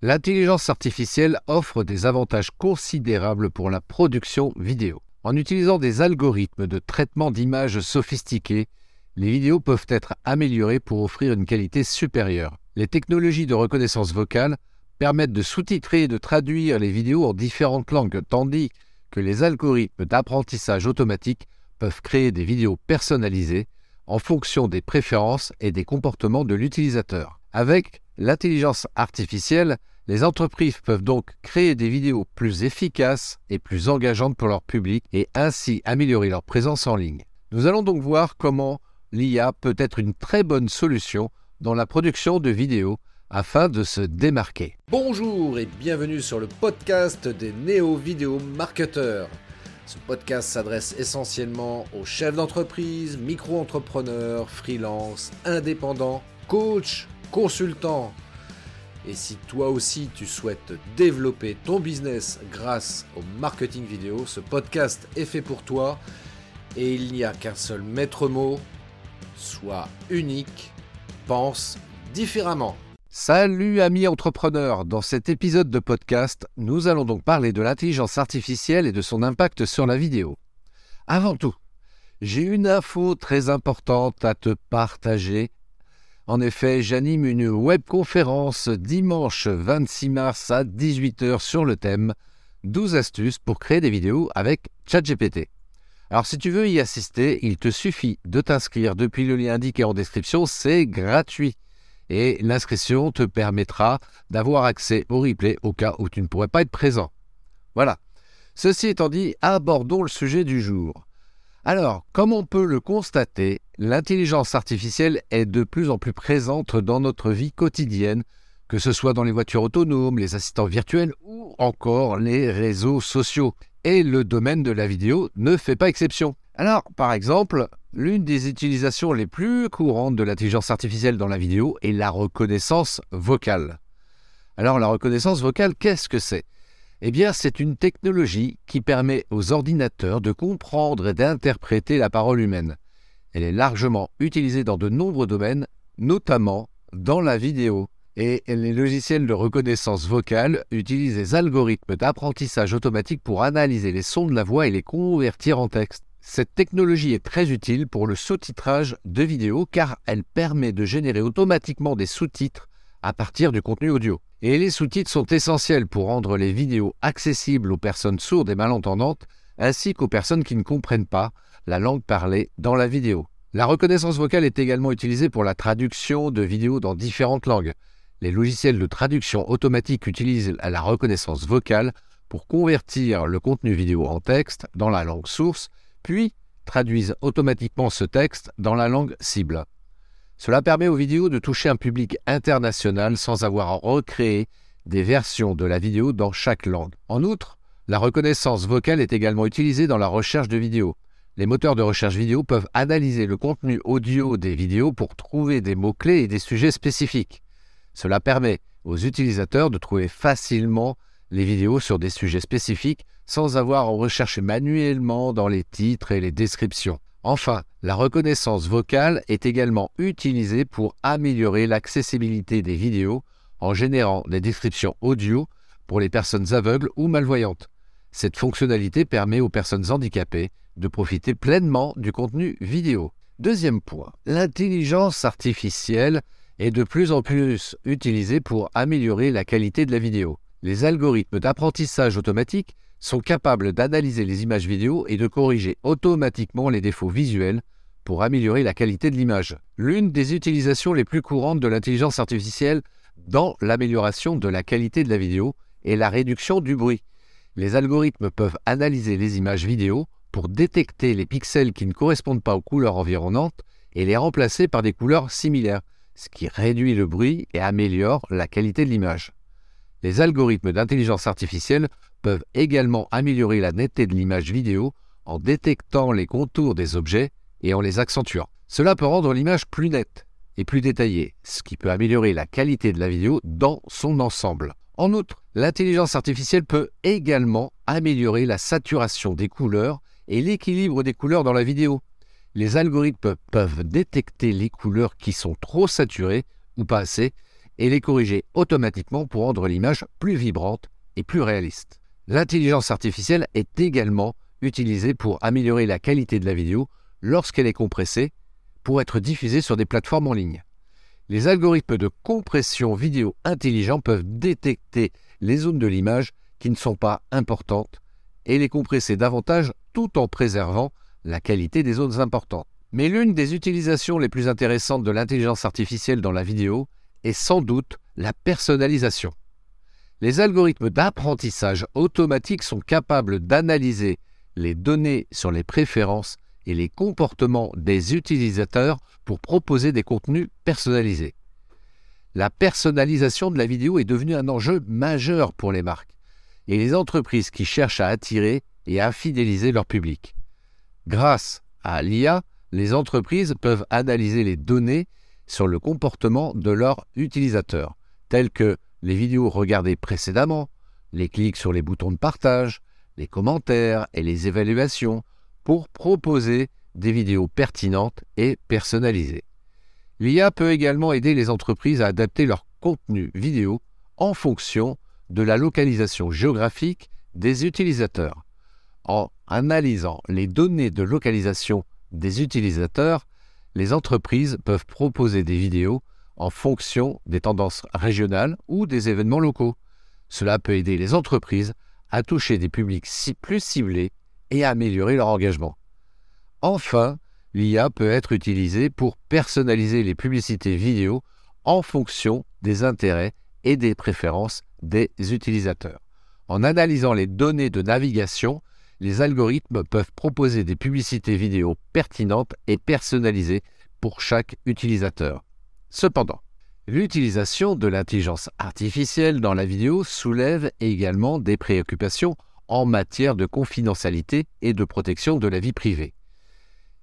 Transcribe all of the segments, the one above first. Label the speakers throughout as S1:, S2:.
S1: L'intelligence artificielle offre des avantages considérables pour la production vidéo. En utilisant des algorithmes de traitement d'images sophistiqués, les vidéos peuvent être améliorées pour offrir une qualité supérieure. Les technologies de reconnaissance vocale permettent de sous-titrer et de traduire les vidéos en différentes langues, tandis que les algorithmes d'apprentissage automatique peuvent créer des vidéos personnalisées en fonction des préférences et des comportements de l'utilisateur. Avec l'intelligence artificielle, les entreprises peuvent donc créer des vidéos plus efficaces et plus engageantes pour leur public et ainsi améliorer leur présence en ligne. Nous allons donc voir comment l'IA peut être une très bonne solution dans la production de vidéos afin de se démarquer.
S2: Bonjour et bienvenue sur le podcast des néo-vidéo marketeurs. Ce podcast s'adresse essentiellement aux chefs d'entreprise, micro-entrepreneurs, freelance, indépendants, coachs, consultants. Et si toi aussi tu souhaites développer ton business grâce au marketing vidéo, ce podcast est fait pour toi et il n'y a qu'un seul maître mot, sois unique, pense différemment.
S1: Salut amis entrepreneurs, dans cet épisode de podcast, nous allons donc parler de l'intelligence artificielle et de son impact sur la vidéo. Avant tout, j'ai une info très importante à te partager. En effet, j'anime une webconférence dimanche 26 mars à 18h sur le thème 12 astuces pour créer des vidéos avec ChatGPT. Alors si tu veux y assister, il te suffit de t'inscrire depuis le lien indiqué en description, c'est gratuit et l'inscription te permettra d'avoir accès au replay au cas où tu ne pourrais pas être présent. Voilà. Ceci étant dit, abordons le sujet du jour. Alors, comme on peut le constater, l'intelligence artificielle est de plus en plus présente dans notre vie quotidienne, que ce soit dans les voitures autonomes, les assistants virtuels ou encore les réseaux sociaux. Et le domaine de la vidéo ne fait pas exception. Alors, par exemple, l'une des utilisations les plus courantes de l'intelligence artificielle dans la vidéo est la reconnaissance vocale. Alors, la reconnaissance vocale, qu'est-ce que c'est? Eh bien, c'est une technologie qui permet aux ordinateurs de comprendre et d'interpréter la parole humaine. Elle est largement utilisée dans de nombreux domaines, notamment dans la vidéo. Et les logiciels de reconnaissance vocale utilisent des algorithmes d'apprentissage automatique pour analyser les sons de la voix et les convertir en texte. Cette technologie est très utile pour le sous-titrage de vidéos car elle permet de générer automatiquement des sous-titres à partir du contenu audio. Et les sous-titres sont essentiels pour rendre les vidéos accessibles aux personnes sourdes et malentendantes ainsi qu'aux personnes qui ne comprennent pas la langue parlée dans la vidéo. La reconnaissance vocale est également utilisée pour la traduction de vidéos dans différentes langues. Les logiciels de traduction automatique utilisent la reconnaissance vocale pour convertir le contenu vidéo en texte dans la langue source puis traduisent automatiquement ce texte dans la langue cible. Cela permet aux vidéos de toucher un public international sans avoir à recréer des versions de la vidéo dans chaque langue. En outre, la reconnaissance vocale est également utilisée dans la recherche de vidéos. Les moteurs de recherche vidéo peuvent analyser le contenu audio des vidéos pour trouver des mots-clés et des sujets spécifiques. Cela permet aux utilisateurs de trouver facilement les vidéos sur des sujets spécifiques sans avoir à rechercher manuellement dans les titres et les descriptions. Enfin, la reconnaissance vocale est également utilisée pour améliorer l'accessibilité des vidéos en générant des descriptions audio pour les personnes aveugles ou malvoyantes. Cette fonctionnalité permet aux personnes handicapées de profiter pleinement du contenu vidéo. Deuxième point, l'intelligence artificielle est de plus en plus utilisée pour améliorer la qualité de la vidéo. Les algorithmes d'apprentissage automatique sont capables d'analyser les images vidéo et de corriger automatiquement les défauts visuels pour améliorer la qualité de l'image. L'une des utilisations les plus courantes de l'intelligence artificielle dans l'amélioration de la qualité de la vidéo est la réduction du bruit. Les algorithmes peuvent analyser les images vidéo détecter les pixels qui ne correspondent pas aux couleurs environnantes et les remplacer par des couleurs similaires, ce qui réduit le bruit et améliore la qualité de l'image. Les algorithmes d'intelligence artificielle peuvent également améliorer la netteté de l'image vidéo en détectant les contours des objets et en les accentuant. Cela peut rendre l'image plus nette et plus détaillée, ce qui peut améliorer la qualité de la vidéo dans son ensemble. En outre, l'intelligence artificielle peut également améliorer la saturation des couleurs et l'équilibre des couleurs dans la vidéo. Les algorithmes peuvent détecter les couleurs qui sont trop saturées ou pas assez et les corriger automatiquement pour rendre l'image plus vibrante et plus réaliste. L'intelligence artificielle est également utilisée pour améliorer la qualité de la vidéo lorsqu'elle est compressée pour être diffusée sur des plateformes en ligne. Les algorithmes de compression vidéo intelligents peuvent détecter les zones de l'image qui ne sont pas importantes et les compresser davantage tout en préservant la qualité des zones importantes. Mais l'une des utilisations les plus intéressantes de l'intelligence artificielle dans la vidéo est sans doute la personnalisation. Les algorithmes d'apprentissage automatique sont capables d'analyser les données sur les préférences et les comportements des utilisateurs pour proposer des contenus personnalisés. La personnalisation de la vidéo est devenue un enjeu majeur pour les marques et les entreprises qui cherchent à attirer et à fidéliser leur public. Grâce à l'IA, les entreprises peuvent analyser les données sur le comportement de leurs utilisateurs, tels que les vidéos regardées précédemment, les clics sur les boutons de partage, les commentaires et les évaluations, pour proposer des vidéos pertinentes et personnalisées. L'IA peut également aider les entreprises à adapter leur contenu vidéo en fonction de la localisation géographique des utilisateurs. En analysant les données de localisation des utilisateurs, les entreprises peuvent proposer des vidéos en fonction des tendances régionales ou des événements locaux. Cela peut aider les entreprises à toucher des publics plus ciblés et à améliorer leur engagement. Enfin, l'IA peut être utilisée pour personnaliser les publicités vidéo en fonction des intérêts et des préférences des utilisateurs. En analysant les données de navigation, les algorithmes peuvent proposer des publicités vidéo pertinentes et personnalisées pour chaque utilisateur. Cependant, l'utilisation de l'intelligence artificielle dans la vidéo soulève également des préoccupations en matière de confidentialité et de protection de la vie privée.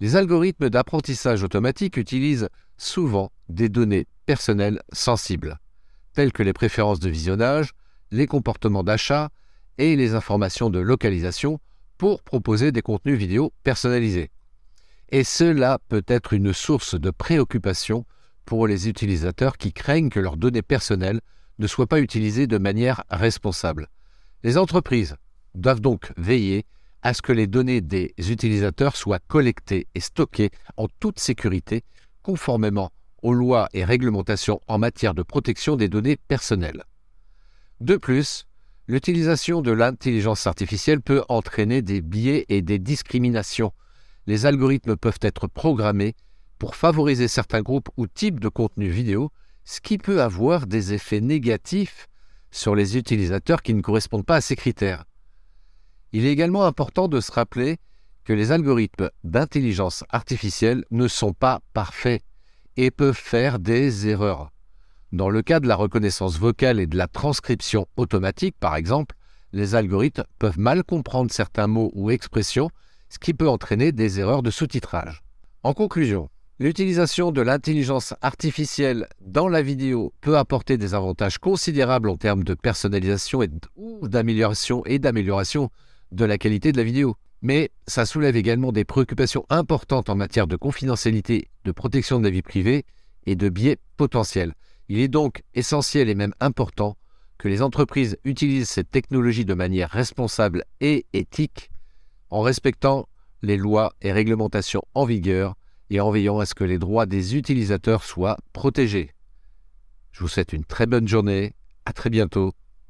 S1: Les algorithmes d'apprentissage automatique utilisent souvent des données personnelles sensibles, telles que les préférences de visionnage, les comportements d'achat et les informations de localisation pour proposer des contenus vidéo personnalisés. Et cela peut être une source de préoccupation pour les utilisateurs qui craignent que leurs données personnelles ne soient pas utilisées de manière responsable. Les entreprises doivent donc veiller à ce que les données des utilisateurs soient collectées et stockées en toute sécurité, conformément aux lois et réglementations en matière de protection des données personnelles. De plus, L'utilisation de l'intelligence artificielle peut entraîner des biais et des discriminations. Les algorithmes peuvent être programmés pour favoriser certains groupes ou types de contenus vidéo, ce qui peut avoir des effets négatifs sur les utilisateurs qui ne correspondent pas à ces critères. Il est également important de se rappeler que les algorithmes d'intelligence artificielle ne sont pas parfaits et peuvent faire des erreurs. Dans le cas de la reconnaissance vocale et de la transcription automatique, par exemple, les algorithmes peuvent mal comprendre certains mots ou expressions, ce qui peut entraîner des erreurs de sous-titrage. En conclusion, l'utilisation de l'intelligence artificielle dans la vidéo peut apporter des avantages considérables en termes de personnalisation et d'amélioration et d'amélioration de la qualité de la vidéo. Mais ça soulève également des préoccupations importantes en matière de confidentialité, de protection de la vie privée et de biais potentiels. Il est donc essentiel et même important que les entreprises utilisent cette technologie de manière responsable et éthique en respectant les lois et réglementations en vigueur et en veillant à ce que les droits des utilisateurs soient protégés. Je vous souhaite une très bonne journée, à très bientôt,